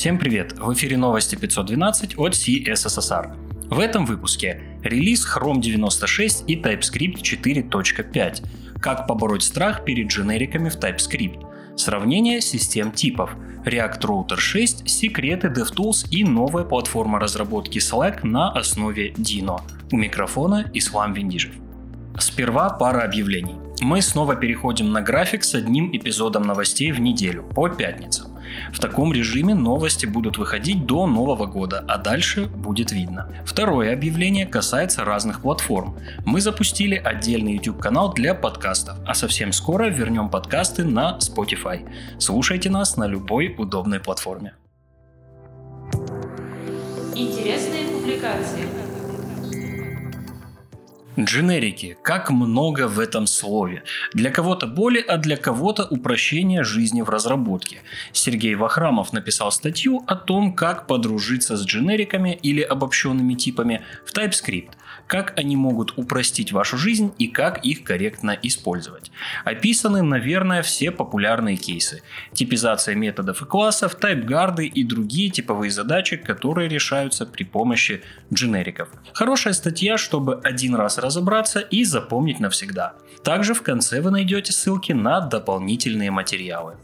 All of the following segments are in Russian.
Всем привет! В эфире новости 512 от CSSR. В этом выпуске релиз Chrome 96 и TypeScript 4.5, как побороть страх перед дженериками в TypeScript, сравнение систем типов, React Router 6, секреты DevTools и новая платформа разработки Slack на основе Dino. У микрофона Ислам Виндижев. Сперва пара объявлений. Мы снова переходим на график с одним эпизодом новостей в неделю, по пятницам. В таком режиме новости будут выходить до Нового года, а дальше будет видно. Второе объявление касается разных платформ. Мы запустили отдельный YouTube-канал для подкастов, а совсем скоро вернем подкасты на Spotify. Слушайте нас на любой удобной платформе. Интересные публикации. Дженерики. Как много в этом слове. Для кого-то боли, а для кого-то упрощение жизни в разработке. Сергей Вахрамов написал статью о том, как подружиться с дженериками или обобщенными типами в TypeScript, как они могут упростить вашу жизнь и как их корректно использовать. Описаны, наверное, все популярные кейсы. Типизация методов и классов, тайпгарды и другие типовые задачи, которые решаются при помощи дженериков. Хорошая статья, чтобы один раз разобраться и запомнить навсегда. Также в конце вы найдете ссылки на дополнительные материалы.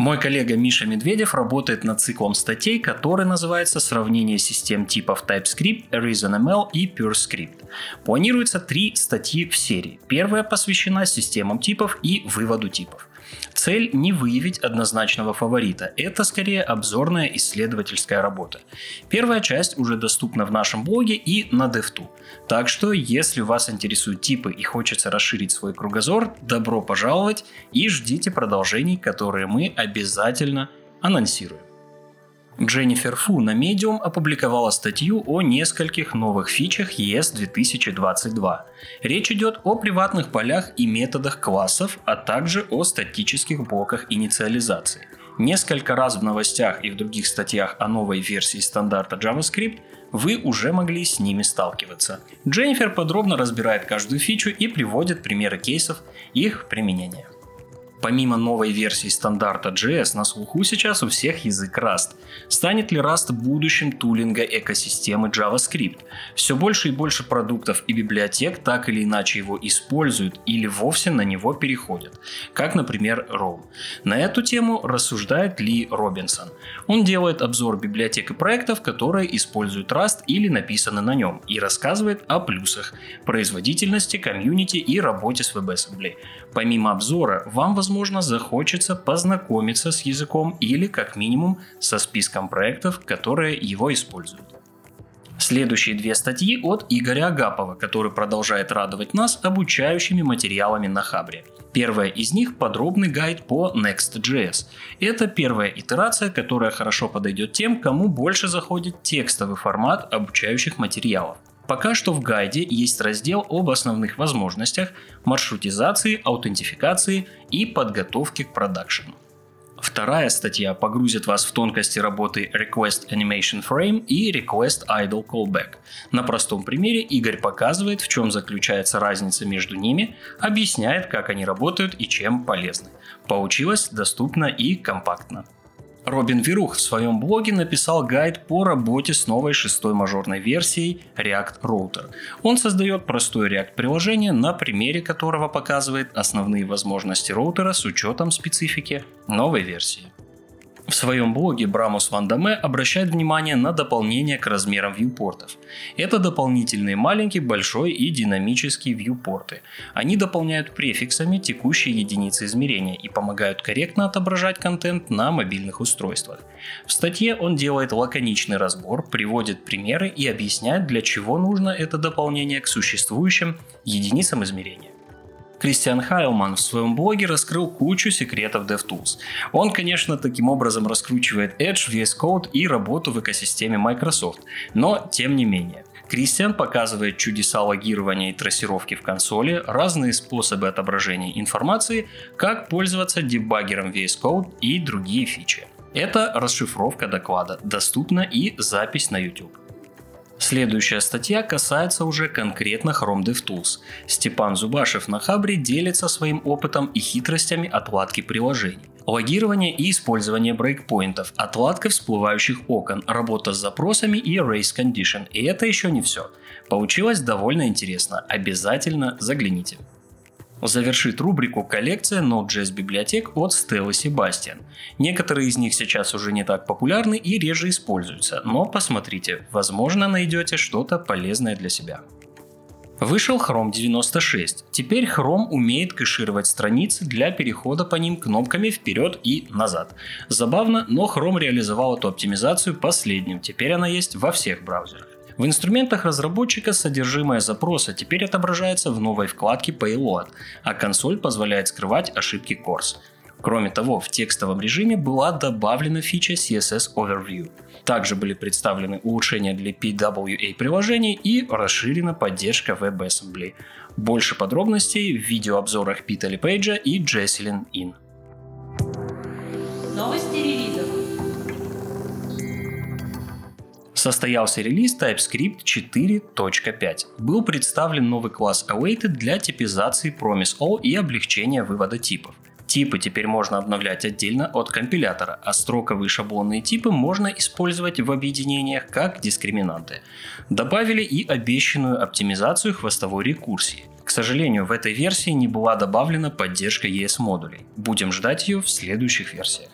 Мой коллега Миша Медведев работает над циклом статей, который называется «Сравнение систем типов TypeScript, ReasonML и PureScript». Планируется три статьи в серии. Первая посвящена системам типов и выводу типов. Цель не выявить однозначного фаворита, это скорее обзорная исследовательская работа. Первая часть уже доступна в нашем блоге и на DevTo. Так что, если вас интересуют типы и хочется расширить свой кругозор, добро пожаловать и ждите продолжений, которые мы обязательно анонсируем. Дженнифер Фу на Medium опубликовала статью о нескольких новых фичах ES 2022. Речь идет о приватных полях и методах классов, а также о статических блоках инициализации. Несколько раз в новостях и в других статьях о новой версии стандарта JavaScript вы уже могли с ними сталкиваться. Дженнифер подробно разбирает каждую фичу и приводит примеры кейсов их применения. Помимо новой версии стандарта JS на слуху сейчас у всех язык Rust. Станет ли Rust будущим тулинга экосистемы JavaScript? Все больше и больше продуктов и библиотек так или иначе его используют или вовсе на него переходят, как, например, Roam. На эту тему рассуждает Ли Робинсон. Он делает обзор библиотек и проектов, которые используют Rust или написаны на нем, и рассказывает о плюсах, производительности, комьюнити и работе с WebAssembly. Помимо обзора, вам, возможно, захочется познакомиться с языком или, как минимум, со списком проектов, которые его используют. Следующие две статьи от Игоря Агапова, который продолжает радовать нас обучающими материалами на Хабре. Первая из них – подробный гайд по Next.js. Это первая итерация, которая хорошо подойдет тем, кому больше заходит текстовый формат обучающих материалов. Пока что в гайде есть раздел об основных возможностях маршрутизации, аутентификации и подготовки к продакшену. Вторая статья погрузит вас в тонкости работы Request Animation Frame и Request Idle Callback. На простом примере Игорь показывает, в чем заключается разница между ними, объясняет, как они работают и чем полезны. Получилось доступно и компактно. Робин Верух в своем блоге написал гайд по работе с новой шестой мажорной версией React Router. Он создает простое React приложение, на примере которого показывает основные возможности роутера с учетом специфики новой версии. В своем блоге Брамус Вандаме обращает внимание на дополнение к размерам вьюпортов. Это дополнительные маленький, большой и динамические вьюпорты. Они дополняют префиксами текущие единицы измерения и помогают корректно отображать контент на мобильных устройствах. В статье он делает лаконичный разбор, приводит примеры и объясняет, для чего нужно это дополнение к существующим единицам измерения. Кристиан Хайлман в своем блоге раскрыл кучу секретов DevTools. Он, конечно, таким образом раскручивает Edge, VS Code и работу в экосистеме Microsoft, но тем не менее. Кристиан показывает чудеса логирования и трассировки в консоли, разные способы отображения информации, как пользоваться дебаггером VS Code и другие фичи. Это расшифровка доклада, доступна и запись на YouTube. Следующая статья касается уже конкретно Chrome DevTools. Степан Зубашев на Хабре делится своим опытом и хитростями отладки приложений. Логирование и использование брейкпоинтов, отладка всплывающих окон, работа с запросами и race condition. И это еще не все. Получилось довольно интересно. Обязательно загляните. Завершит рубрику коллекция Node.js библиотек от Стеллы Себастьян. Некоторые из них сейчас уже не так популярны и реже используются, но посмотрите, возможно найдете что-то полезное для себя. Вышел Chrome 96. Теперь Chrome умеет кэшировать страницы для перехода по ним кнопками вперед и назад. Забавно, но Chrome реализовал эту оптимизацию последним. Теперь она есть во всех браузерах. В инструментах разработчика содержимое запроса теперь отображается в новой вкладке Payload, а консоль позволяет скрывать ошибки Course. Кроме того, в текстовом режиме была добавлена фича CSS Overview. Также были представлены улучшения для PWA приложений и расширена поддержка WebAssembly. Больше подробностей в видеообзорах Пита Пейджа и Jesselyn Ин. Новости Состоялся релиз TypeScript 4.5. Был представлен новый класс Awaited для типизации Promise All и облегчения вывода типов. Типы теперь можно обновлять отдельно от компилятора, а строковые шаблонные типы можно использовать в объединениях как дискриминанты. Добавили и обещанную оптимизацию хвостовой рекурсии. К сожалению, в этой версии не была добавлена поддержка ES-модулей. Будем ждать ее в следующих версиях.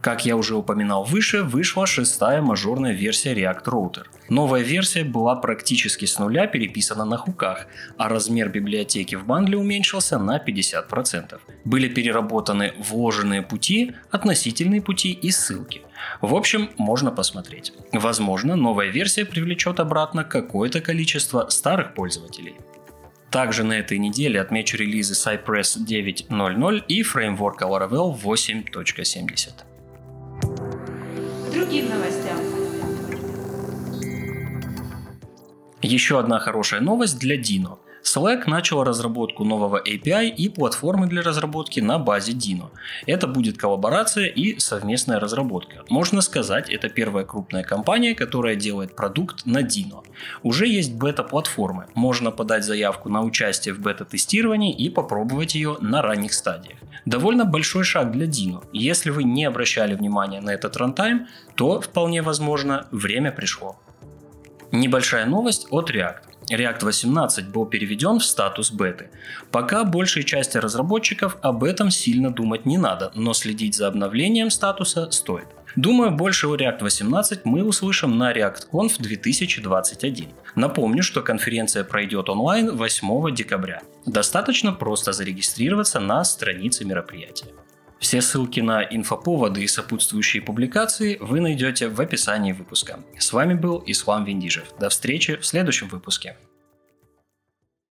Как я уже упоминал выше, вышла шестая мажорная версия React Router. Новая версия была практически с нуля переписана на хуках, а размер библиотеки в бандле уменьшился на 50%. Были переработаны вложенные пути, относительные пути и ссылки. В общем, можно посмотреть. Возможно, новая версия привлечет обратно какое-то количество старых пользователей. Также на этой неделе отмечу релизы Cypress 9.0.0 и Framework Laravel 8.70 другим новостям. Еще одна хорошая новость для Dino. Slack начал разработку нового API и платформы для разработки на базе Dino. Это будет коллаборация и совместная разработка. Можно сказать, это первая крупная компания, которая делает продукт на Dino. Уже есть бета-платформы. Можно подать заявку на участие в бета-тестировании и попробовать ее на ранних стадиях. Довольно большой шаг для Dino. Если вы не обращали внимания на этот рантайм, то вполне возможно время пришло. Небольшая новость от React. React 18 был переведен в статус беты. Пока большей части разработчиков об этом сильно думать не надо, но следить за обновлением статуса стоит. Думаю, больше о React 18 мы услышим на ReactConf 2021. Напомню, что конференция пройдет онлайн 8 декабря. Достаточно просто зарегистрироваться на странице мероприятия. Все ссылки на инфоповоды и сопутствующие публикации вы найдете в описании выпуска. С вами был Ислам Виндижев. До встречи в следующем выпуске.